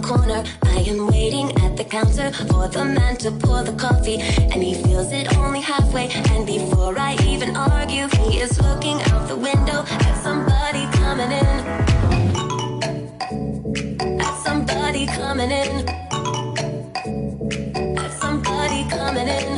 the corner. I am waiting at the counter for the man to pour the coffee, and he fills it only halfway. And before I even argue, he is looking out the window at somebody coming in. At somebody coming in. At somebody coming in.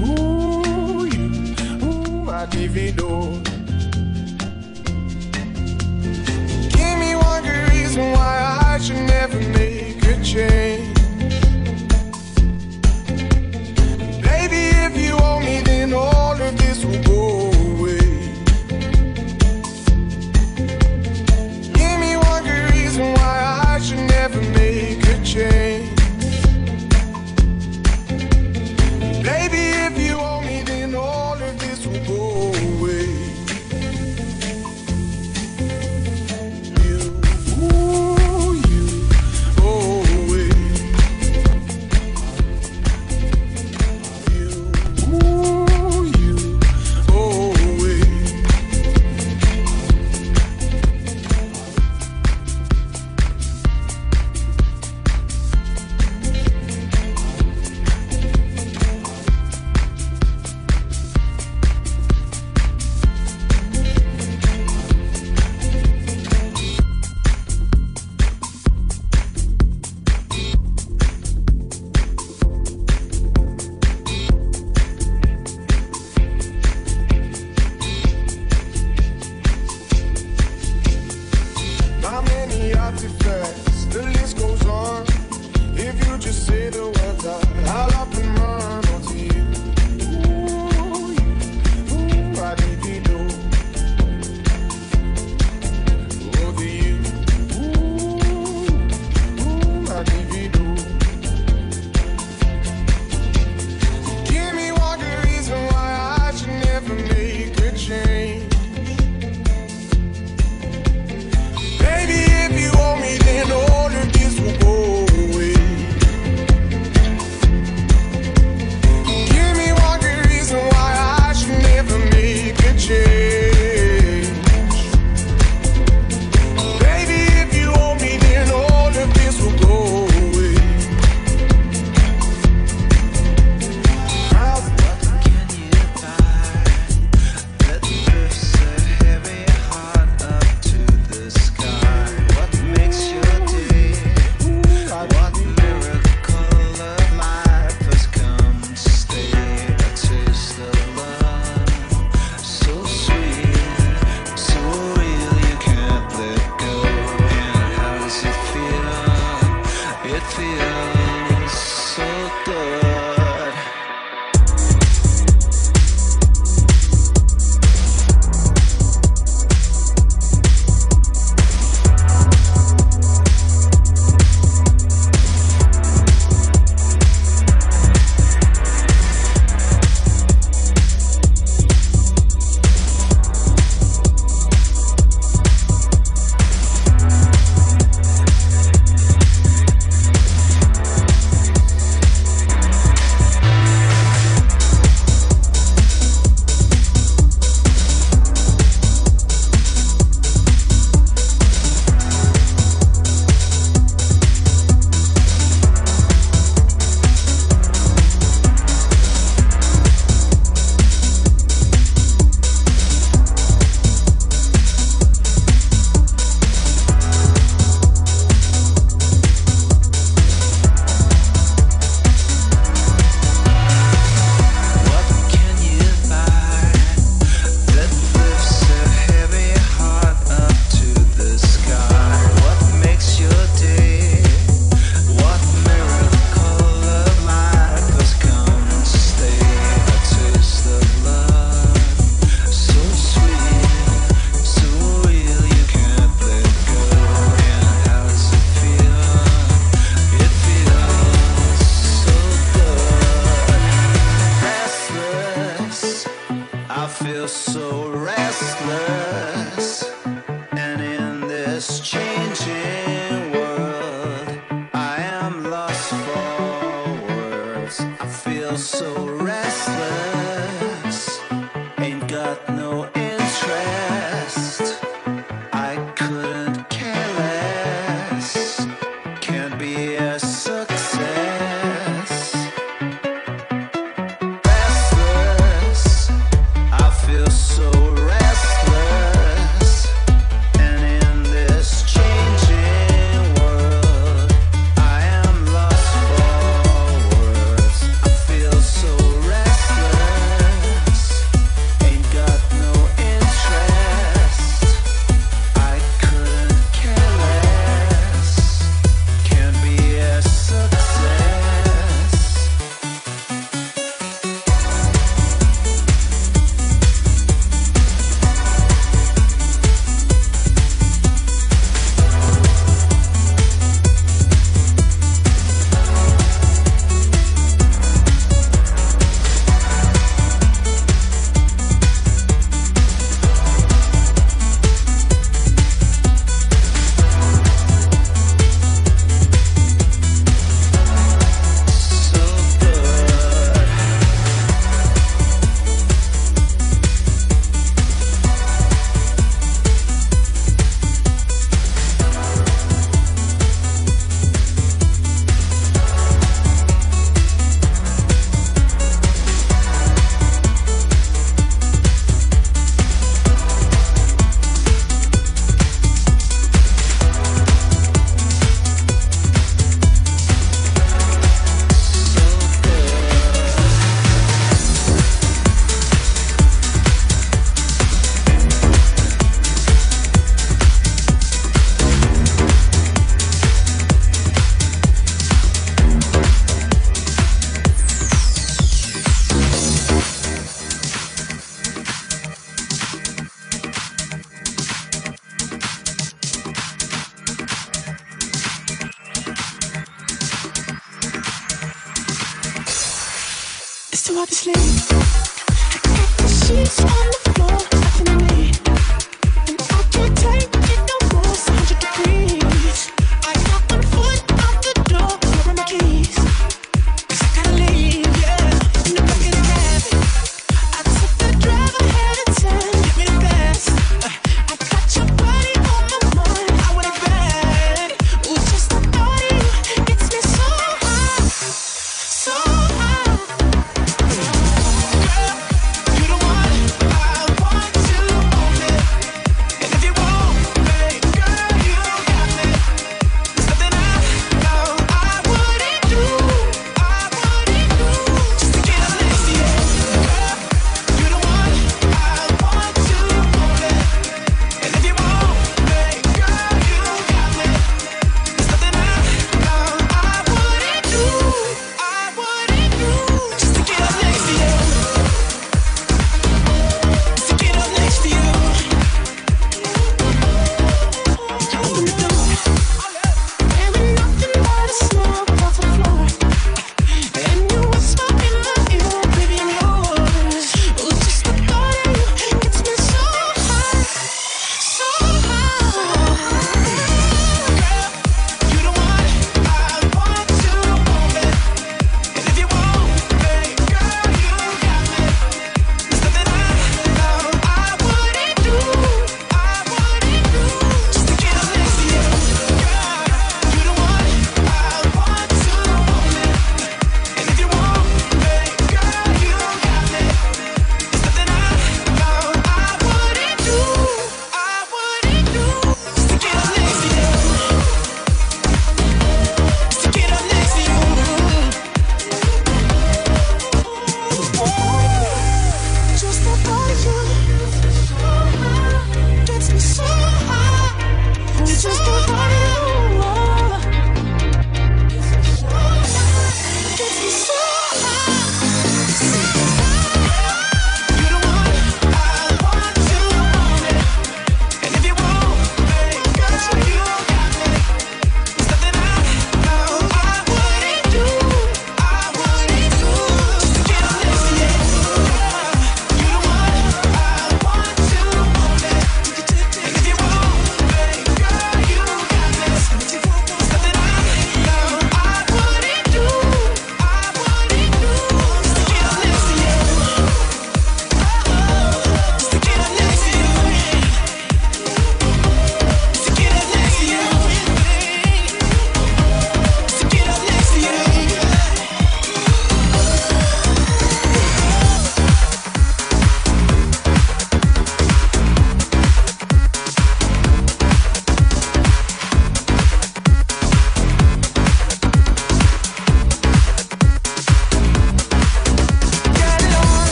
ooh, you, ooh, I divido. Give me one good reason why I should never make a change.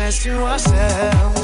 Size to ourselves.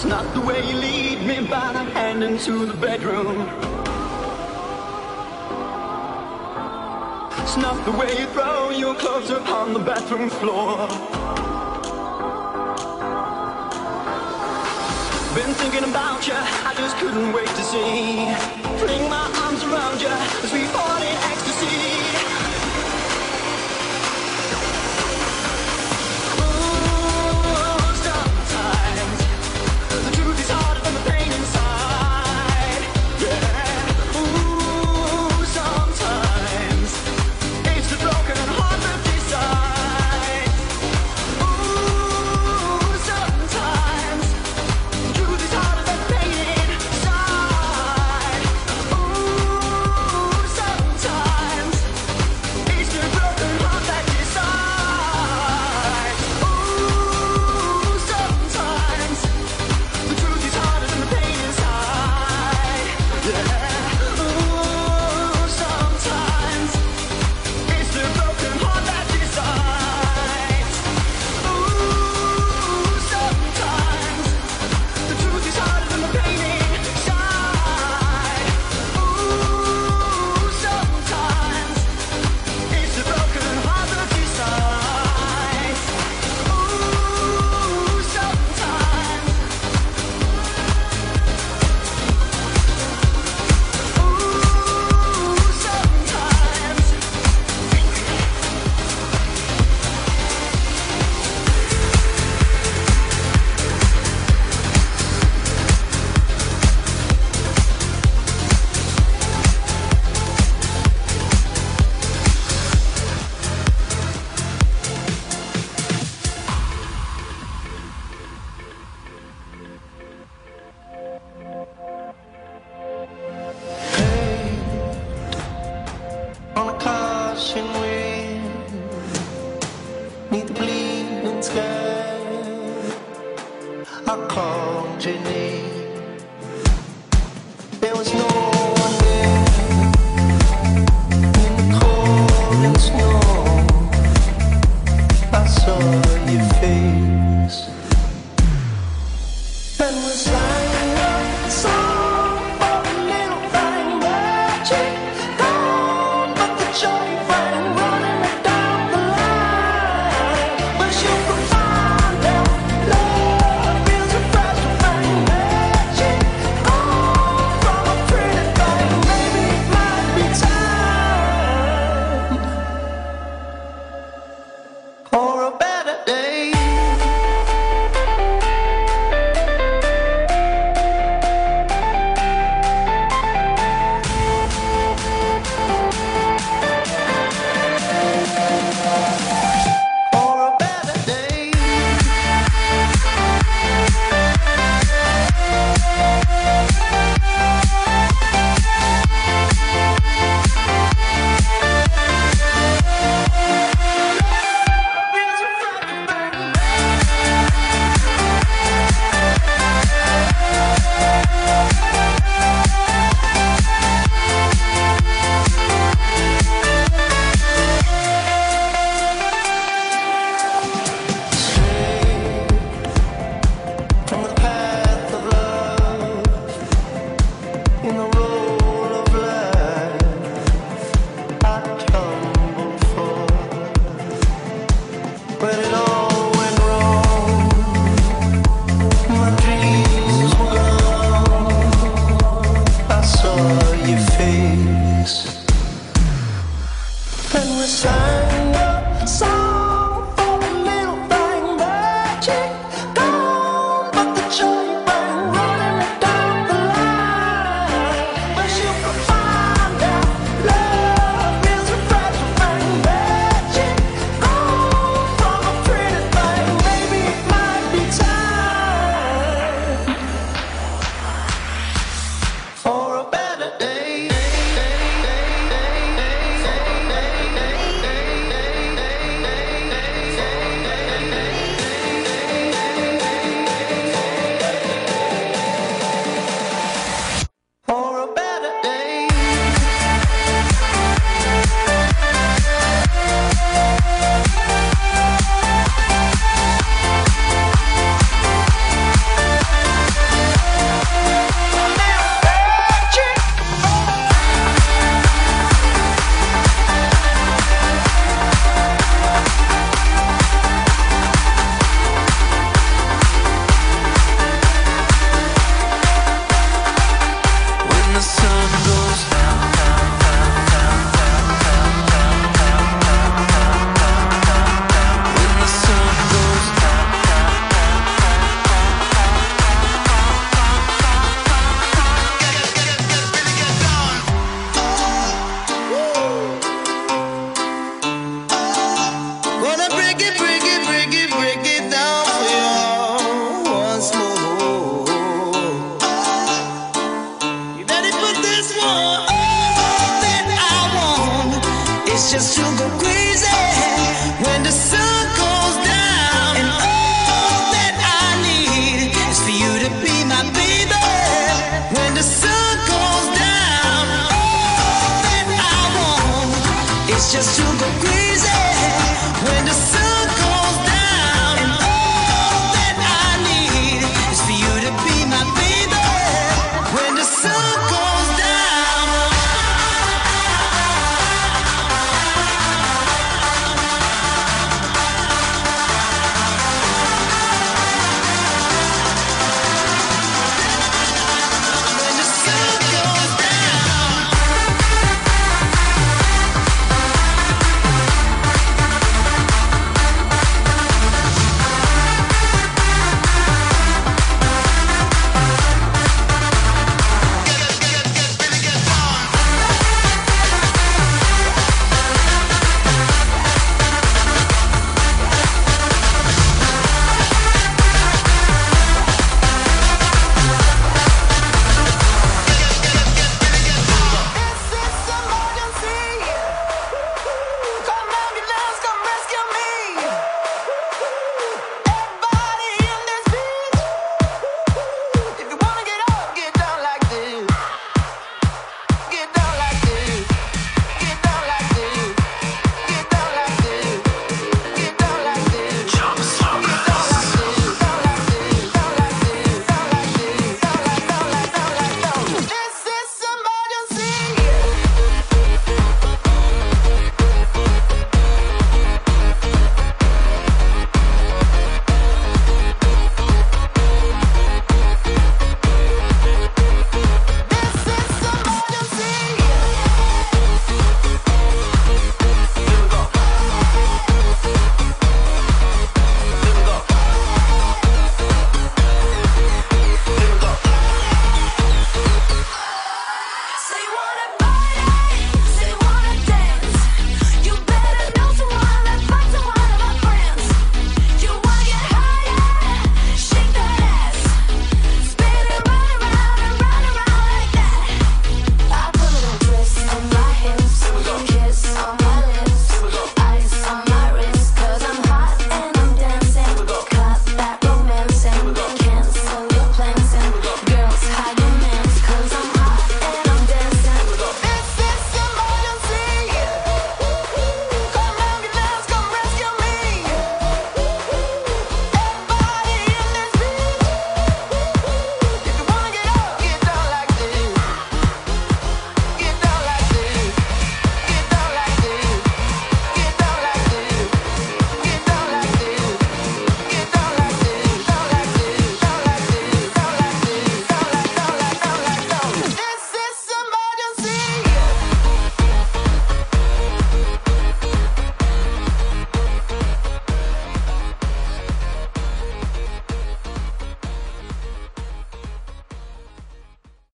It's not the way you lead me by the hand into the bedroom. It's not the way you throw your clothes upon the bathroom floor. Been thinking about you, I just couldn't wait to see. Fling my arms around you as we fall in ecstasy.